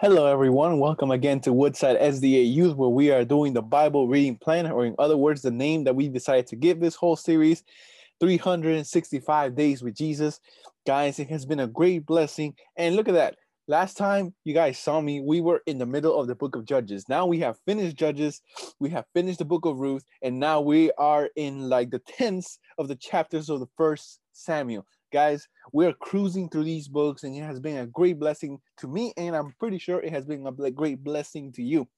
Hello, everyone. Welcome again to Woodside SDA Youth, where we are doing the Bible reading plan, or in other words, the name that we decided to give this whole series 365 Days with Jesus. Guys, it has been a great blessing. And look at that. Last time you guys saw me, we were in the middle of the book of Judges. Now we have finished Judges, we have finished the book of Ruth, and now we are in like the tenths of the chapters of the first Samuel. Guys, we're cruising through these books and it has been a great blessing to me and I'm pretty sure it has been a great blessing to you.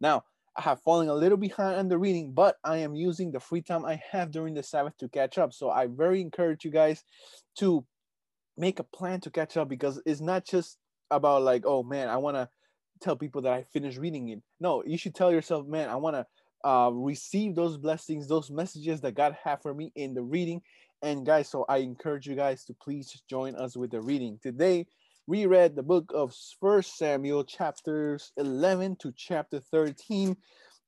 Now, I have fallen a little behind on the reading, but I am using the free time I have during the Sabbath to catch up. So I very encourage you guys to make a plan to catch up because it's not just about like, oh man, I want to tell people that I finished reading it. No, you should tell yourself, man, I want to uh, receive those blessings, those messages that God have for me in the reading, and guys, so I encourage you guys to please join us with the reading. Today, we read the book of First Samuel, chapters 11 to chapter 13.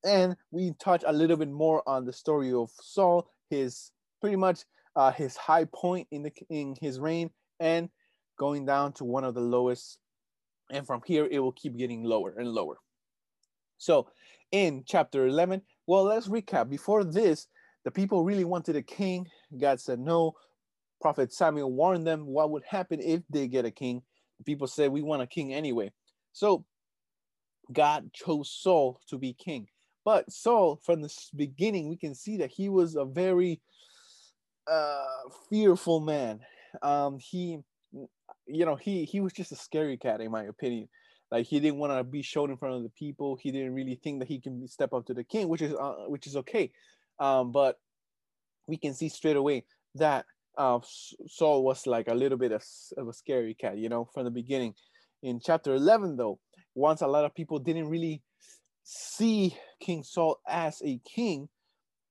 And we touch a little bit more on the story of Saul, his pretty much uh, his high point in the in his reign, and going down to one of the lowest. And from here, it will keep getting lower and lower. So, in chapter 11, well, let's recap. Before this, the people really wanted a king. God said no. Prophet Samuel warned them what would happen if they get a king. The people said, We want a king anyway. So God chose Saul to be king. But Saul, from the beginning, we can see that he was a very uh, fearful man. Um, he, you know, he he was just a scary cat, in my opinion. Like he didn't want to be shown in front of the people. He didn't really think that he can step up to the king, which is uh, which is okay. Um, but we can see straight away that uh, Saul was like a little bit of, of a scary cat, you know, from the beginning. In chapter 11, though, once a lot of people didn't really see King Saul as a king,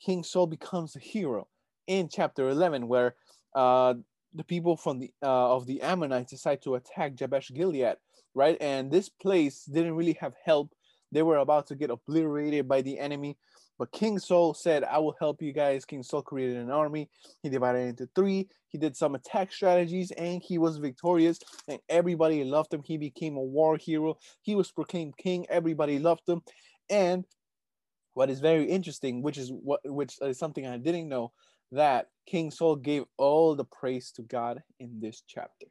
King Saul becomes a hero in chapter 11, where uh, the people from the uh, of the Ammonites decide to attack Jabesh Gilead, right? And this place didn't really have help. They were about to get obliterated by the enemy. But King Saul said, I will help you guys. King Saul created an army. He divided it into three. He did some attack strategies and he was victorious. And everybody loved him. He became a war hero. He was proclaimed king. Everybody loved him. And what is very interesting, which is what which is something I didn't know, that King Saul gave all the praise to God in this chapter,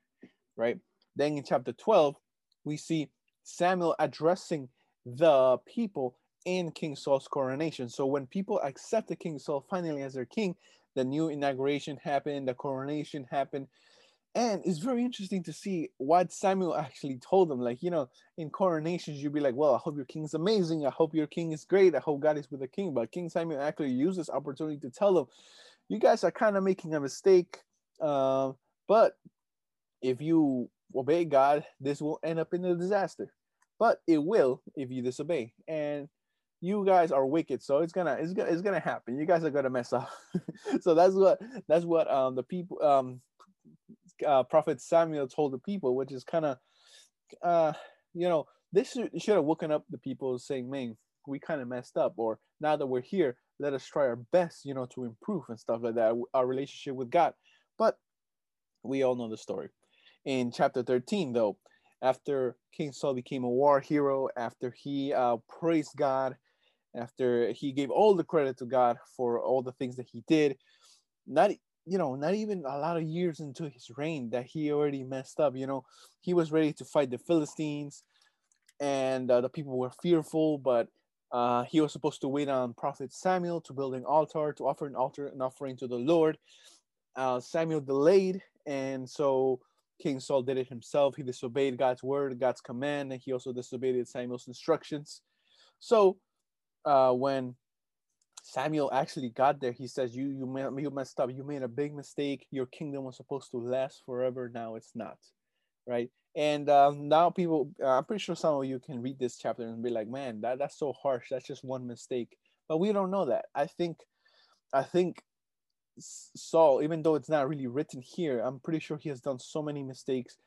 right? Then in chapter 12, we see Samuel addressing the people in King Saul's coronation. So when people accepted King Saul finally as their king, the new inauguration happened, the coronation happened. And it's very interesting to see what Samuel actually told them. Like, you know, in coronations, you'd be like, well, I hope your king is amazing. I hope your king is great. I hope God is with the king. But King Samuel actually used this opportunity to tell them, you guys are kind of making a mistake. Uh, but if you obey God, this will end up in a disaster. But it will if you disobey. And you guys are wicked so it's gonna it's gonna it's gonna happen. You guys are gonna mess up. So that's what that's what um the people um uh, prophet samuel told the people which is kind of uh you know this should, should have woken up the people saying man we kind of messed up or now that we're here let us try our best you know to improve and stuff like that our relationship with god. But we all know the story. In chapter 13 though after king saul became a war hero after he uh, praised god after he gave all the credit to God for all the things that he did. Not you know, not even a lot of years into his reign that he already messed up. You know, he was ready to fight the Philistines, and uh, the people were fearful. But uh, he was supposed to wait on Prophet Samuel to build an altar to offer an altar an offering to the Lord. Uh, Samuel delayed, and so King Saul did it himself. He disobeyed God's word, God's command, and he also disobeyed Samuel's instructions. So uh, when Samuel actually got there, he says, "You you you messed up. You made a big mistake. Your kingdom was supposed to last forever. Now it's not, right?" And um, now people, uh, I'm pretty sure some of you can read this chapter and be like, "Man, that that's so harsh. That's just one mistake." But we don't know that. I think, I think Saul, even though it's not really written here, I'm pretty sure he has done so many mistakes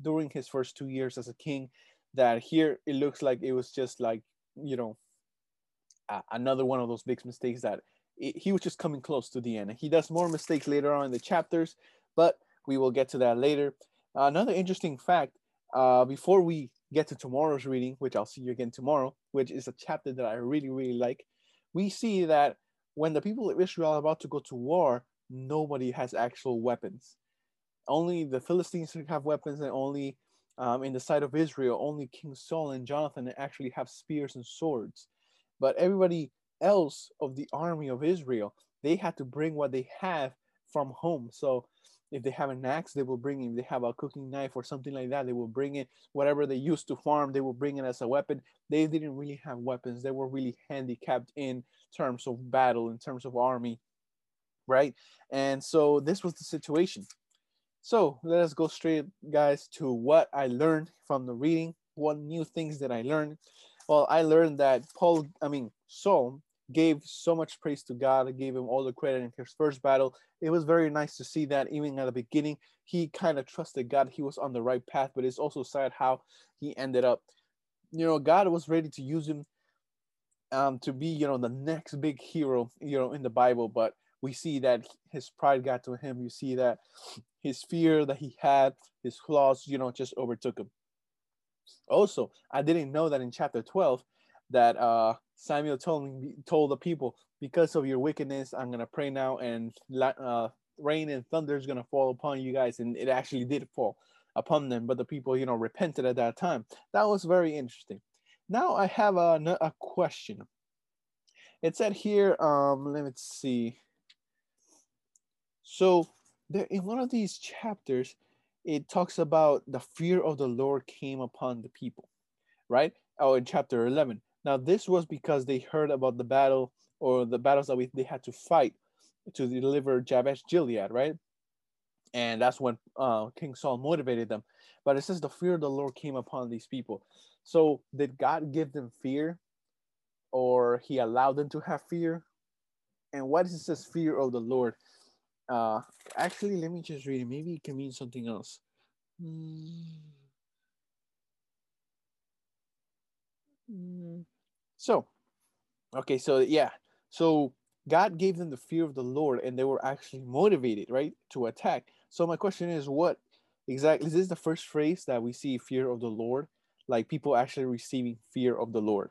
during his first two years as a king that here it looks like it was just like you know another one of those big mistakes that it, he was just coming close to the end. He does more mistakes later on in the chapters, but we will get to that later. Another interesting fact uh, before we get to tomorrow's reading, which I'll see you again tomorrow, which is a chapter that I really, really like, we see that when the people of Israel are about to go to war, nobody has actual weapons. Only the Philistines have weapons, and only um, in the side of Israel, only King Saul and Jonathan actually have spears and swords. But everybody else of the army of Israel, they had to bring what they have from home. So if they have an axe, they will bring it. If they have a cooking knife or something like that, they will bring it. Whatever they used to farm, they will bring it as a weapon. They didn't really have weapons. They were really handicapped in terms of battle, in terms of army, right? And so this was the situation. So let us go straight, guys, to what I learned from the reading. What new things that I learned? Well, I learned that Paul, I mean, Saul gave so much praise to God, gave him all the credit in his first battle. It was very nice to see that even at the beginning, he kind of trusted God. He was on the right path, but it's also sad how he ended up. You know, God was ready to use him um, to be, you know, the next big hero, you know, in the Bible, but we see that his pride got to him. You see that his fear that he had, his flaws, you know, just overtook him. Also, I didn't know that in chapter 12 that uh, Samuel told me, told the people, because of your wickedness, I'm gonna pray now, and uh, rain and thunder is gonna fall upon you guys, and it actually did fall upon them. But the people, you know, repented at that time. That was very interesting. Now I have a, a question. It said here, um, let me see. So there, in one of these chapters, it talks about the fear of the Lord came upon the people, right? Oh, in chapter 11. Now, this was because they heard about the battle or the battles that we, they had to fight to deliver Jabesh Gilead, right? And that's when uh, King Saul motivated them. But it says the fear of the Lord came upon these people. So, did God give them fear or he allowed them to have fear? And what is this fear of the Lord? Uh, actually, let me just read it. Maybe it can mean something else. So, okay, so yeah, so God gave them the fear of the Lord, and they were actually motivated, right, to attack. So my question is, what exactly is this the first phrase that we see fear of the Lord, like people actually receiving fear of the Lord?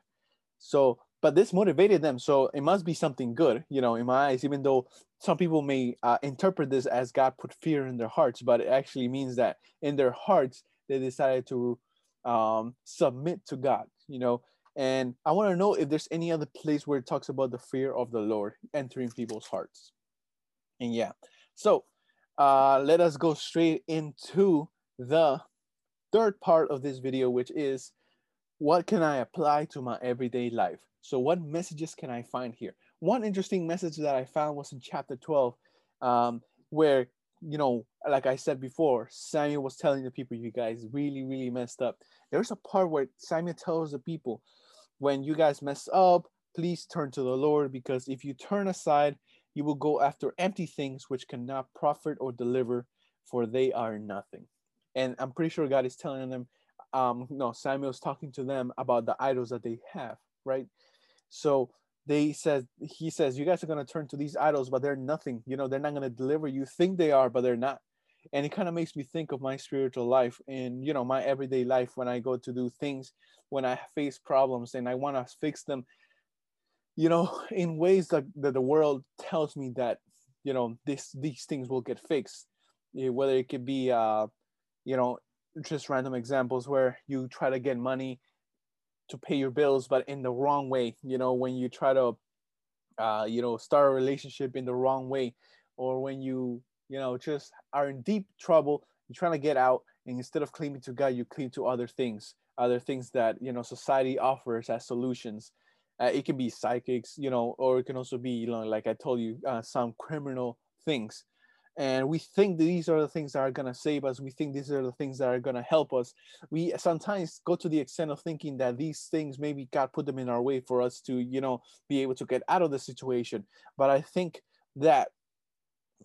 So but this motivated them so it must be something good you know in my eyes even though some people may uh, interpret this as god put fear in their hearts but it actually means that in their hearts they decided to um, submit to god you know? And i want to know if there's any other place where it talks about the fear of the lord entering people's hearts. And yeah so uh, let us go straight into the third part of this video which is what can i apply to my everyday life so what messages can I find here? One interesting message that I found was in chapter 12, um, where, you know, like I said before, Samuel was telling the people, you guys really, really messed up. There's a part where Samuel tells the people, when you guys mess up, please turn to the Lord, because if you turn aside, you will go after empty things which cannot profit or deliver, for they are nothing. And I'm pretty sure God is telling them, um, no, Samuel's talking to them about the idols that they have, right? So they says he says you guys are going to turn to these idols but they're nothing. You know they're not going to deliver you. Think they are but they're not. And it kind of makes me think of my spiritual life and you know my everyday life when i go to do things when i face problems and i want to fix them you know in ways that, that the world tells me that you know this these things will get fixed. Whether it could be uh you know just random examples where you try to get money to pay your bills, but in the wrong way. You know, when you try to, uh, you know, start a relationship in the wrong way, or when you, you know, just are in deep trouble, you're trying to get out, and instead of clinging to God, you cling to other things, other things that you know society offers as solutions. Uh, it can be psychics, you know, or it can also be, you know, like I told you, uh, some criminal things and we think these are the things that are going to save us. We think these are the things that are going to help us. We sometimes go to the extent of thinking that these things maybe god put them in our way for us to you know be able to get out of the situation. But i think that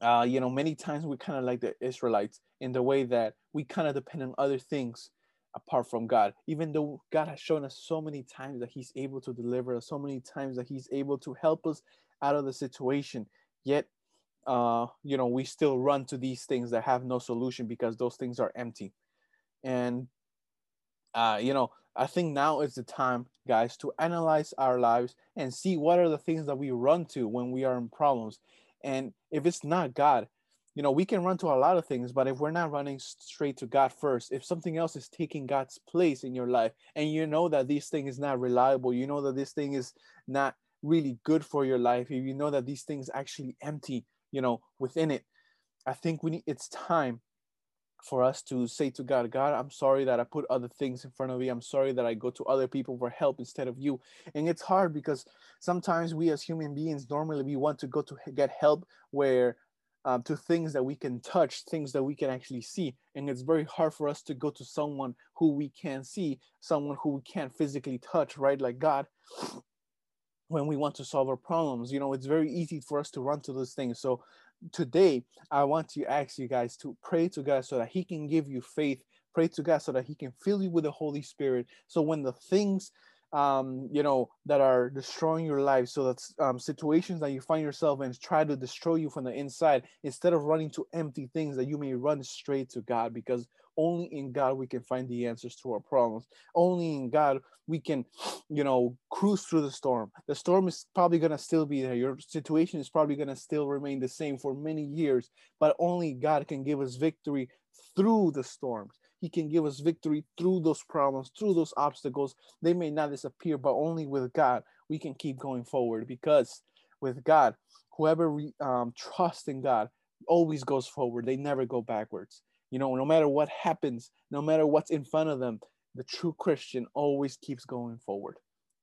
uh, you know many times we kind of like the israelites in the way that we kind of depend on other things apart from god. Even though god has shown us so many times that he's able to deliver us so many times that he's able to help us out of the situation yet uh, you know, we still run to these things that have no solution because those things are empty. And uh, you know, I think now is the time, guys, to analyze our lives and see what are the things that we run to when we are in problems. And if it's not God, you know, we can run to a lot of things, but if we're not running straight to God first, if something else is taking God's place in your life, and you know that this thing is not reliable, you know that this thing is not really good for your life, if you know that these things actually empty, you know, within it, I think we need it's time for us to say to God, God, I'm sorry that I put other things in front of you. I'm sorry that I go to other people for help instead of you. And it's hard because sometimes we as human beings normally we want to go to get help where um, to things that we can touch, things that we can actually see. And it's very hard for us to go to someone who we can't see, someone who we can't physically touch, right? Like God, when we want to solve our problems. You know, it's very easy for us to run to those things. So today, I want to ask you guys to pray to God so that He can give you faith. Pray to God so that He can fill you with the Holy Spirit. So when the things um, you know, that are destroying your life. So that's um, situations that you find yourself in try to destroy you from the inside. Instead of running to empty things, that you may run straight to God, because only in God we can find the answers to our problems. Only in God we can, you know, cruise through the storm. The storm is probably gonna still be there. Your situation is probably gonna still remain the same for many years, but only God can give us victory through the storms. He can give us victory through those problems, through those obstacles. They may not disappear, but only with God we can keep going forward because with God, whoever we um, trust in God always goes forward. They never go backwards. You know, no matter what happens, no matter what's in front of them, the true Christian always keeps going forward,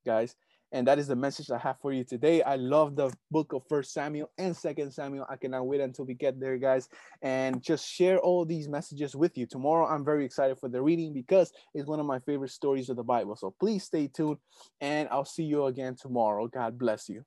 guys. And that is the message I have for you today. I love the book of First Samuel and Second Samuel. I cannot wait until we get there, guys, and just share all these messages with you. Tomorrow, I'm very excited for the reading because it's one of my favorite stories of the Bible. So please stay tuned, and I'll see you again tomorrow. God bless you.